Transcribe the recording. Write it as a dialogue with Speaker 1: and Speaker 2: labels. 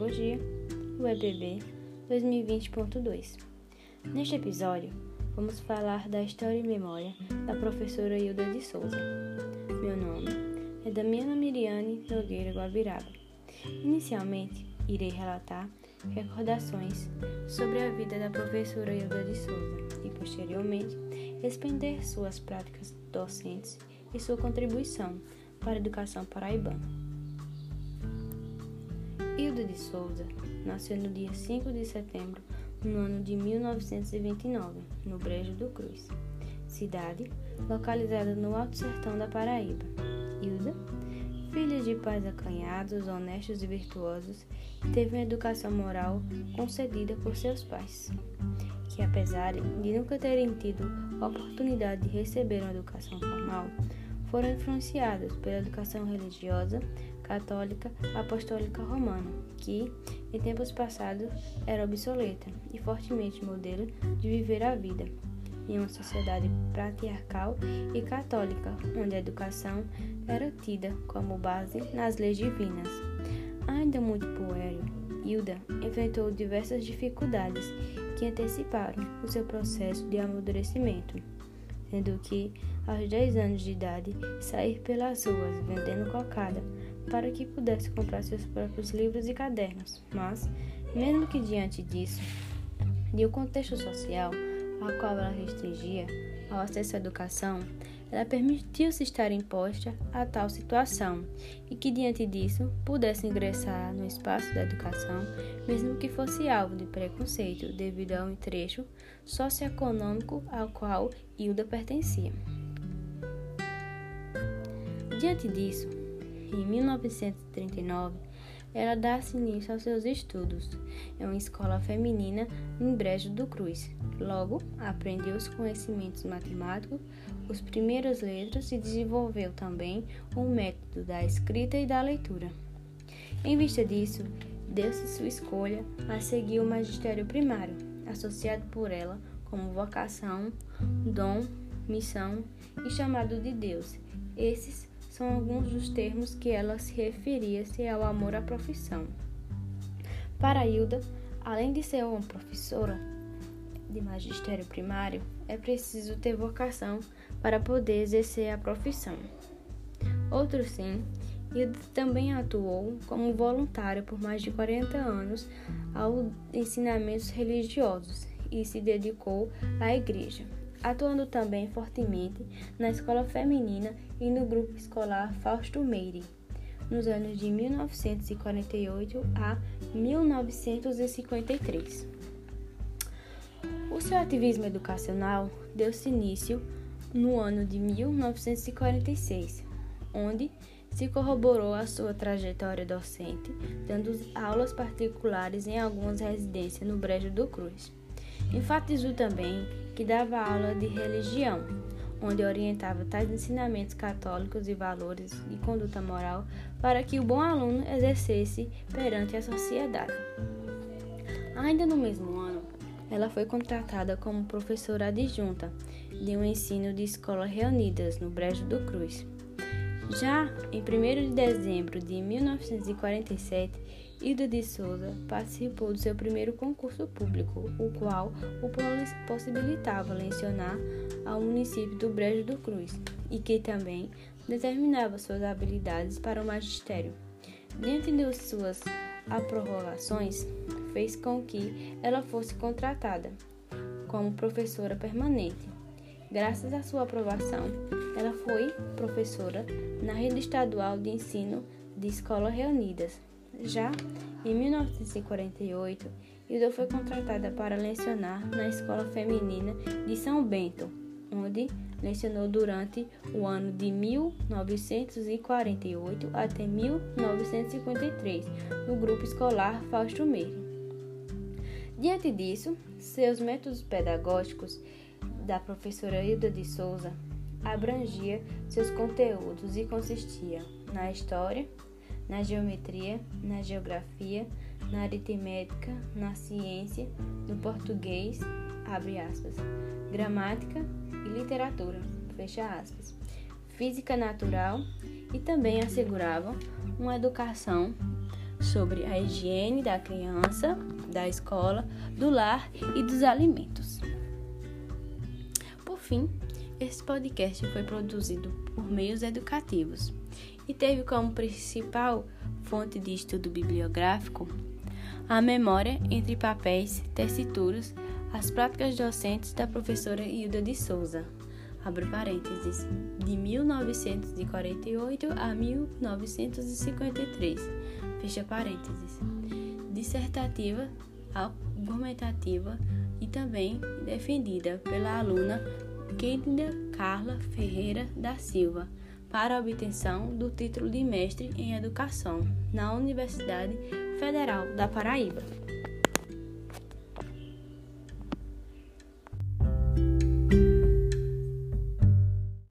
Speaker 1: Pedagogia, o EPB 2020.2. Neste episódio, vamos falar da história e memória da professora Hilda de Souza. Meu nome é Damiana Miriane Nogueira Guabiraba. Inicialmente, irei relatar recordações sobre a vida da professora Hilda de Souza e, posteriormente, expender suas práticas docentes e sua contribuição para a educação paraibana. Hilda de Souza nasceu no dia 5 de setembro no ano de 1929, no Brejo do Cruz, cidade localizada no Alto Sertão da Paraíba. Hilda, filha de pais acanhados, honestos e virtuosos, teve uma educação moral concedida por seus pais, que apesar de nunca terem tido oportunidade de receber uma educação formal, foram influenciados pela educação religiosa católica apostólica romana, que, em tempos passados, era obsoleta e fortemente modelo de viver a vida, em uma sociedade patriarcal e católica, onde a educação era tida como base nas leis divinas. Ainda muito puéril, Hilda enfrentou diversas dificuldades que anteciparam o seu processo de amadurecimento sendo que, aos 10 anos de idade, sair pelas ruas vendendo cocada para que pudesse comprar seus próprios livros e cadernos. Mas, mesmo que diante disso, de um contexto social ao qual ela restringia ao acesso à educação, ela permitiu-se estar imposta a tal situação e que, diante disso, pudesse ingressar no espaço da educação, mesmo que fosse alvo de preconceito devido a um trecho socioeconômico ao qual Hilda pertencia. Diante disso, em 1939, ela dá-se início aos seus estudos em uma escola feminina em Brejo do Cruz. Logo, aprendeu os conhecimentos matemáticos, os primeiras letras e desenvolveu também o método da escrita e da leitura. Em vista disso, deu-se sua escolha a seguir o magistério primário, associado por ela como vocação, dom, missão e chamado de Deus. Esses são alguns dos termos que ela se referia-se ao amor à profissão. Para Hilda, além de ser uma professora de magistério primário, é preciso ter vocação para poder exercer a profissão. Outro sim, Hilda também atuou como voluntária por mais de 40 anos aos ensinamentos religiosos e se dedicou à igreja atuando também fortemente na escola feminina e no grupo escolar Fausto Meire, nos anos de 1948 a 1953. O seu ativismo educacional deu-se início no ano de 1946, onde se corroborou a sua trajetória docente, dando aulas particulares em algumas residências no Brejo do Cruz. Enfatizou também que dava aula de religião, onde orientava tais ensinamentos católicos e valores de conduta moral para que o bom aluno exercesse perante a sociedade. Ainda no mesmo ano, ela foi contratada como professora adjunta de um ensino de escola reunidas no Brejo do Cruz. Já em 1 de dezembro de 1947, Hilda de Souza participou do seu primeiro concurso público, o qual o possibilitava lecionar ao município do Brejo do Cruz e que também determinava suas habilidades para o magistério. Diante de suas aprovações, fez com que ela fosse contratada como professora permanente. Graças à sua aprovação, ela foi professora na rede estadual de ensino de Escolas Reunidas, já em 1948, Hilda foi contratada para lecionar na Escola Feminina de São Bento, onde lecionou durante o ano de 1948 até 1953, no grupo escolar Fausto Meire. Diante disso, seus métodos pedagógicos da professora Hilda de Souza abrangia seus conteúdos e consistia na história, na geometria, na geografia, na aritmética, na ciência, no português, abre aspas, gramática e literatura, fecha aspas, física natural e também asseguravam uma educação sobre a higiene da criança, da escola, do lar e dos alimentos. Por fim, esse podcast foi produzido por meios educativos e teve como principal fonte de estudo bibliográfico a memória entre papéis, tessituras, as práticas docentes da professora Hilda de Souza, abre parênteses, de 1948 a 1953, fecha parênteses, dissertativa, argumentativa e também defendida pela aluna Kênida Carla Ferreira da Silva para a obtenção do título de mestre em educação na Universidade Federal da Paraíba.